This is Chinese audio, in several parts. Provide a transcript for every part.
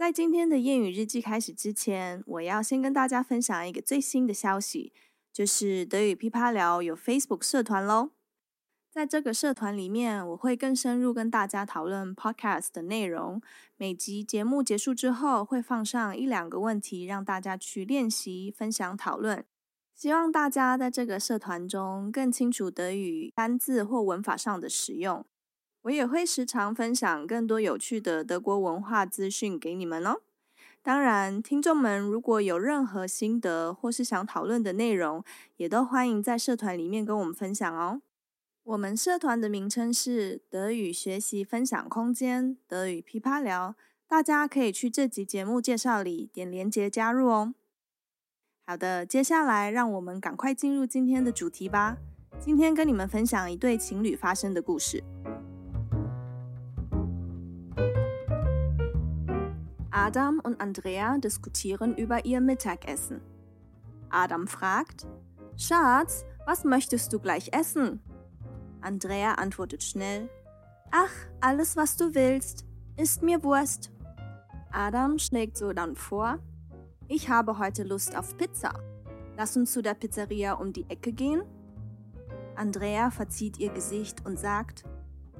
在今天的谚语日记开始之前，我要先跟大家分享一个最新的消息，就是德语噼啪聊有 Facebook 社团喽。在这个社团里面，我会更深入跟大家讨论 Podcast 的内容。每集节目结束之后，会放上一两个问题，让大家去练习、分享、讨论。希望大家在这个社团中更清楚德语单字或文法上的使用。我也会时常分享更多有趣的德国文化资讯给你们哦。当然，听众们如果有任何心得或是想讨论的内容，也都欢迎在社团里面跟我们分享哦。我们社团的名称是德语学习分享空间——德语噼啪聊，大家可以去这集节目介绍里点连结加入哦。好的，接下来让我们赶快进入今天的主题吧。今天跟你们分享一对情侣发生的故事。Adam und Andrea diskutieren über ihr Mittagessen. Adam fragt: Schatz, was möchtest du gleich essen? Andrea antwortet schnell: Ach, alles, was du willst, ist mir Wurst. Adam schlägt so dann vor: Ich habe heute Lust auf Pizza. Lass uns zu der Pizzeria um die Ecke gehen. Andrea verzieht ihr Gesicht und sagt: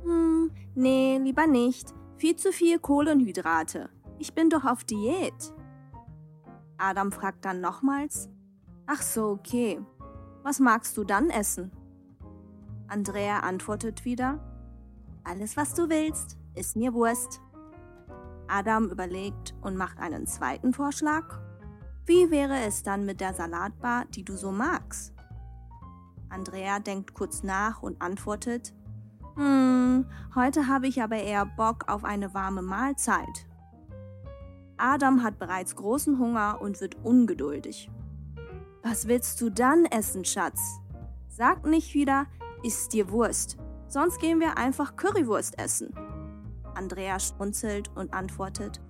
Hm, nee, lieber nicht. Viel zu viel Kohlenhydrate. Ich bin doch auf Diät. Adam fragt dann nochmals, ach so, okay. Was magst du dann essen? Andrea antwortet wieder, alles was du willst, ist mir Wurst. Adam überlegt und macht einen zweiten Vorschlag. Wie wäre es dann mit der Salatbar, die du so magst? Andrea denkt kurz nach und antwortet, hm, heute habe ich aber eher Bock auf eine warme Mahlzeit. Adam hat bereits großen Hunger und wird ungeduldig. Was willst du dann essen, Schatz? Sag nicht wieder, isst dir Wurst, sonst gehen wir einfach Currywurst essen. Andrea schmunzelt und antwortet,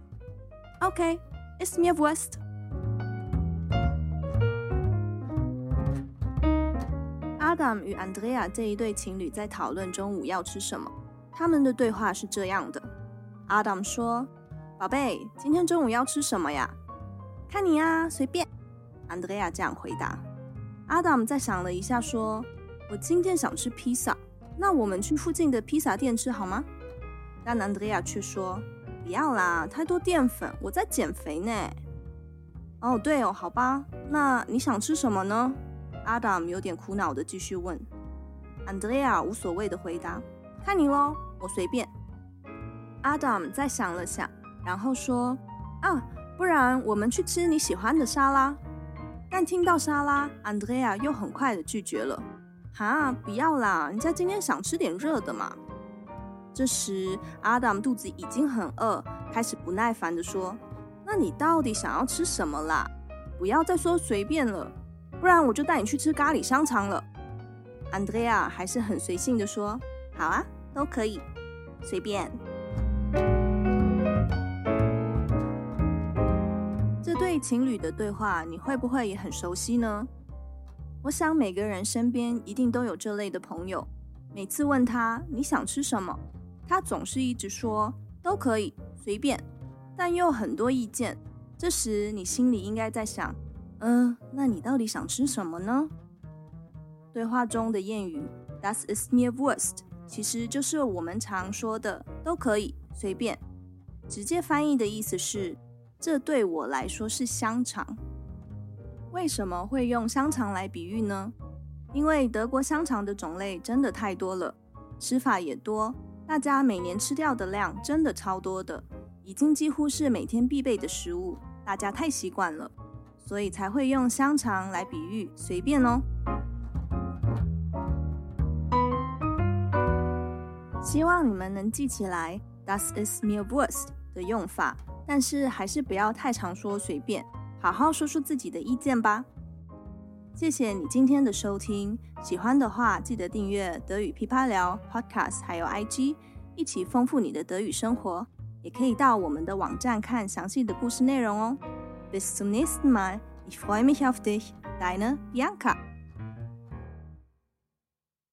okay, ist mir Wurst. Adam 与 Andrea 这一对情侣在讨论中午要吃什么。他们的对话是这样的：Adam 说。 宝贝，今天中午要吃什么呀？看你呀，随便。安德烈亚这样回答。阿当再想了一下，说：“我今天想吃披萨，那我们去附近的披萨店吃好吗？”但安德烈亚却说：“不要啦，太多淀粉，我在减肥呢。”哦，对哦，好吧，那你想吃什么呢？阿当有点苦恼的继续问。安德烈亚无所谓的回答：“看你喽，我随便。”阿当再想了想。然后说：“啊，不然我们去吃你喜欢的沙拉。”但听到沙拉，安德烈亚又很快的拒绝了。“哈，不要啦，人家今天想吃点热的嘛。”这时，阿当肚子已经很饿，开始不耐烦的说：“那你到底想要吃什么啦？不要再说随便了，不然我就带你去吃咖喱香肠了。”安德烈亚还是很随性的说：“好啊，都可以，随便。”情侣的对话，你会不会也很熟悉呢？我想每个人身边一定都有这类的朋友。每次问他你想吃什么，他总是一直说都可以，随便，但又很多意见。这时你心里应该在想，嗯，那你到底想吃什么呢？对话中的谚语 “That's ist mir worst” 其实就是我们常说的都可以，随便。直接翻译的意思是。这对我来说是香肠。为什么会用香肠来比喻呢？因为德国香肠的种类真的太多了，吃法也多，大家每年吃掉的量真的超多的，已经几乎是每天必备的食物，大家太习惯了，所以才会用香肠来比喻随便哦。希望你们能记起来，Das ist mir Wurst 的用法。但是还是不要太常说随便，好好说说自己的意见吧。谢谢你今天的收听，喜欢的话记得订阅德语噼啪聊 Podcast，还有 IG，一起丰富你的德语生活。也可以到我们的网站看详细的故事内容哦。Bis zum nächsten Mal. Ich freue mich auf dich. Deine Bianca.